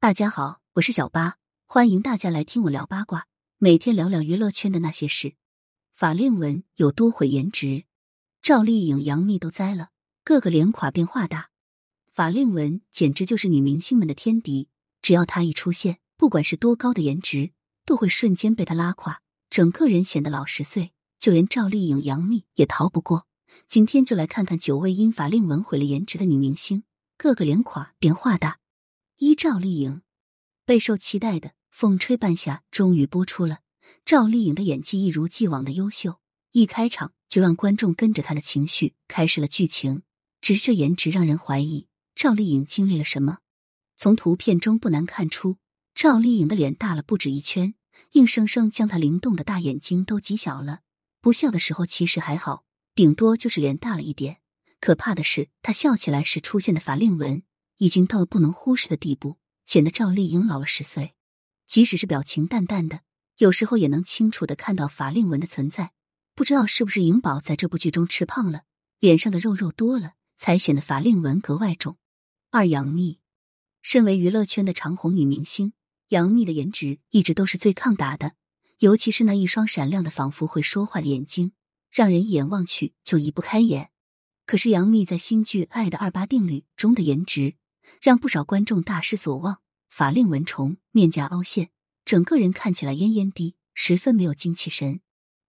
大家好，我是小八，欢迎大家来听我聊八卦，每天聊聊娱乐圈的那些事。法令纹有多毁颜值？赵丽颖、杨幂都栽了，个个脸垮变化大。法令纹简直就是女明星们的天敌，只要她一出现，不管是多高的颜值，都会瞬间被她拉垮，整个人显得老十岁。就连赵丽颖、杨幂也逃不过。今天就来看看九位因法令纹毁了颜值的女明星，个个脸垮变化大。一赵丽颖备受期待的《风吹半夏》终于播出了。赵丽颖的演技一如既往的优秀，一开场就让观众跟着她的情绪开始了剧情。只是这颜值让人怀疑赵丽颖经历了什么。从图片中不难看出，赵丽颖的脸大了不止一圈，硬生生将她灵动的大眼睛都挤小了。不笑的时候其实还好，顶多就是脸大了一点。可怕的是，她笑起来时出现的法令纹。已经到了不能忽视的地步，显得赵丽颖老了十岁。即使是表情淡淡的，有时候也能清楚的看到法令纹的存在。不知道是不是颖宝在这部剧中吃胖了，脸上的肉肉多了，才显得法令纹格外重。二杨幂，身为娱乐圈的长红女明星，杨幂的颜值一直都是最抗打的，尤其是那一双闪亮的仿佛会说话的眼睛，让人一眼望去就移不开眼。可是杨幂在新剧《爱的二八定律》中的颜值。让不少观众大失所望，法令纹重，面颊凹陷，整个人看起来奄奄低，十分没有精气神。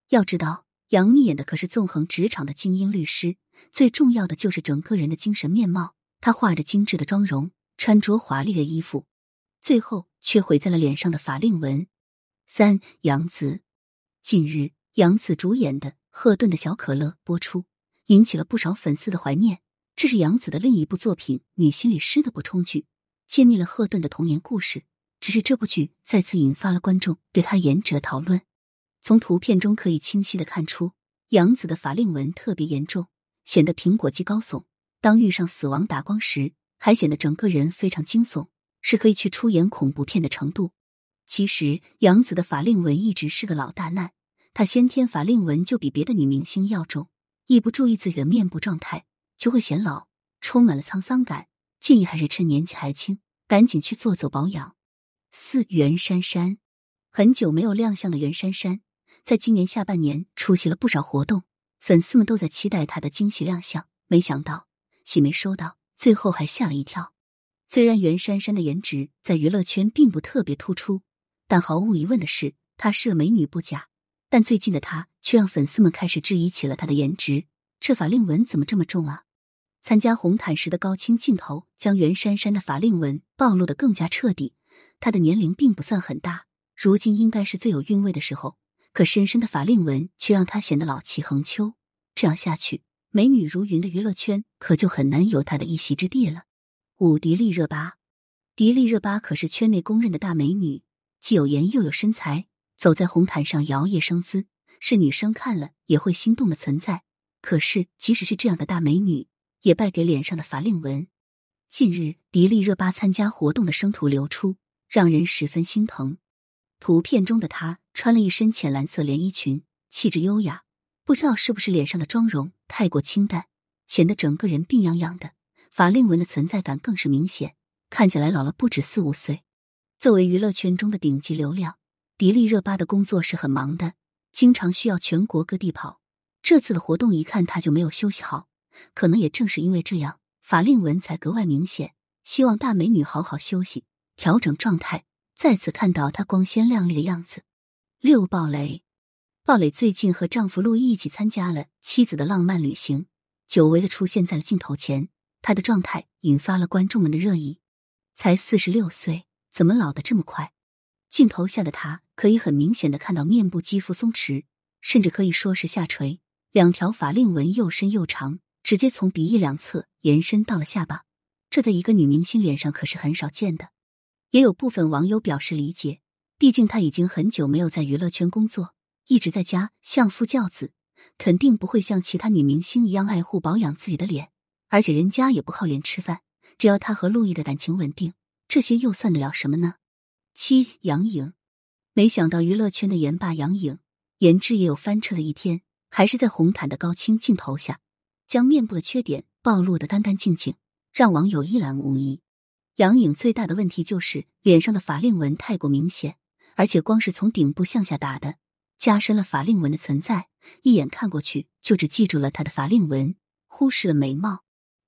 要知道，杨幂演的可是纵横职场的精英律师，最重要的就是整个人的精神面貌。她画着精致的妆容，穿着华丽的衣服，最后却毁在了脸上的法令纹。三杨紫，近日杨紫主演的《赫顿的小可乐》播出，引起了不少粉丝的怀念。这是杨紫的另一部作品《女心理师》的补充剧，揭秘了赫顿的童年故事。只是这部剧再次引发了观众对她颜值的讨论。从图片中可以清晰的看出，杨紫的法令纹特别严重，显得苹果肌高耸。当遇上死亡打光时，还显得整个人非常惊悚，是可以去出演恐怖片的程度。其实，杨紫的法令纹一直是个老大难，她先天法令纹就比别的女明星要重，一不注意自己的面部状态。就会显老，充满了沧桑感。建议还是趁年纪还轻，赶紧去做做保养。四袁姗姗，很久没有亮相的袁姗姗，在今年下半年出席了不少活动，粉丝们都在期待她的惊喜亮相。没想到喜没收到，最后还吓了一跳。虽然袁姗姗的颜值在娱乐圈并不特别突出，但毫无疑问的是，她是美女不假。但最近的她却让粉丝们开始质疑起了她的颜值。这法令纹怎么这么重啊？参加红毯时的高清镜头，将袁姗姗的法令纹暴露的更加彻底。她的年龄并不算很大，如今应该是最有韵味的时候，可深深的法令纹却让她显得老气横秋。这样下去，美女如云的娱乐圈可就很难有她的一席之地了。五迪丽热巴，迪丽热巴可是圈内公认的大美女，既有颜又有身材，走在红毯上摇曳生姿，是女生看了也会心动的存在。可是，即使是这样的大美女。也败给脸上的法令纹。近日，迪丽热巴参加活动的生图流出，让人十分心疼。图片中的她穿了一身浅蓝色连衣裙，气质优雅。不知道是不是脸上的妆容太过清淡，显得整个人病怏怏的。法令纹的存在感更是明显，看起来老了不止四五岁。作为娱乐圈中的顶级流量，迪丽热巴的工作是很忙的，经常需要全国各地跑。这次的活动一看，她就没有休息好。可能也正是因为这样，法令纹才格外明显。希望大美女好好休息，调整状态，再次看到她光鲜亮丽的样子。六鲍蕾，鲍蕾最近和丈夫陆毅一起参加了妻子的浪漫旅行，久违的出现在了镜头前，她的状态引发了观众们的热议。才四十六岁，怎么老得这么快？镜头下的她可以很明显的看到面部肌肤松弛，甚至可以说是下垂，两条法令纹又深又长。直接从鼻翼两侧延伸到了下巴，这在一个女明星脸上可是很少见的。也有部分网友表示理解，毕竟她已经很久没有在娱乐圈工作，一直在家相夫教子，肯定不会像其他女明星一样爱护保养自己的脸。而且人家也不靠脸吃饭，只要她和陆毅的感情稳定，这些又算得了什么呢？七杨颖，没想到娱乐圈的颜霸杨颖，颜值也有翻车的一天，还是在红毯的高清镜头下。将面部的缺点暴露的干干净净，让网友一览无遗。杨颖最大的问题就是脸上的法令纹太过明显，而且光是从顶部向下打的，加深了法令纹的存在。一眼看过去，就只记住了她的法令纹，忽视了眉毛。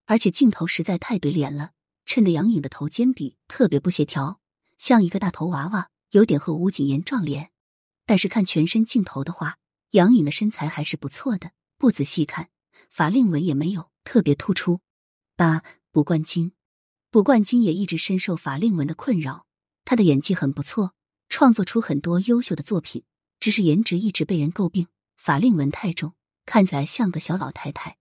而且镜头实在太怼脸了，衬得杨颖的头肩比特别不协调，像一个大头娃娃，有点和吴谨言撞脸。但是看全身镜头的话，杨颖的身材还是不错的。不仔细看，法令纹也没有特别突出。八卜冠金。卜冠金也一直深受法令纹的困扰。他的演技很不错，创作出很多优秀的作品，只是颜值一直被人诟病，法令纹太重，看起来像个小老太太。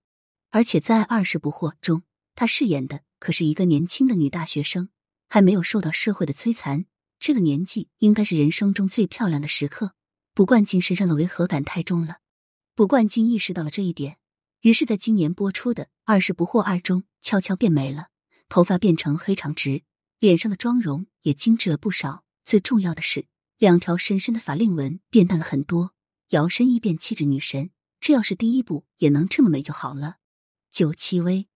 而且在《二十不惑》中，他饰演的可是一个年轻的女大学生，还没有受到社会的摧残。这个年纪应该是人生中最漂亮的时刻。卜冠金身上的违和感太重了。卜冠金意识到了这一点，于是在今年播出的《二十不惑二》中悄悄变美了。头发变成黑长直，脸上的妆容也精致了不少。最重要的是，两条深深的法令纹变淡了很多，摇身一变气质女神。这要是第一部也能这么美就好了。九戚薇，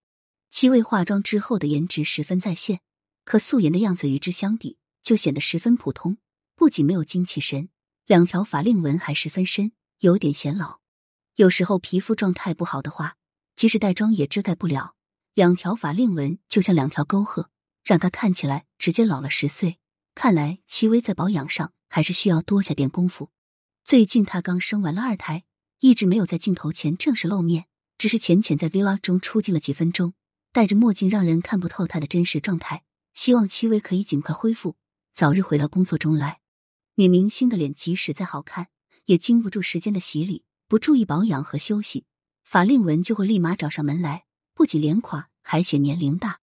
戚薇化妆之后的颜值十分在线，可素颜的样子与之相比就显得十分普通。不仅没有精气神，两条法令纹还十分深，有点显老。有时候皮肤状态不好的话，即使带妆也遮盖不了。两条法令纹就像两条沟壑，让她看起来直接老了十岁。看来戚薇在保养上还是需要多下点功夫。最近她刚生完了二胎，一直没有在镜头前正式露面，只是浅浅在 vlog 中出镜了几分钟，戴着墨镜让人看不透她的真实状态。希望戚薇可以尽快恢复，早日回到工作中来。女明星的脸即使再好看，也经不住时间的洗礼，不注意保养和休息，法令纹就会立马找上门来。不仅脸垮，还显年龄大。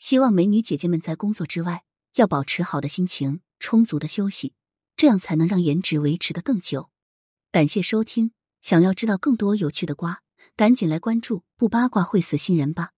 希望美女姐姐们在工作之外要保持好的心情、充足的休息，这样才能让颜值维持的更久。感谢收听，想要知道更多有趣的瓜，赶紧来关注“不八卦会死新人”吧。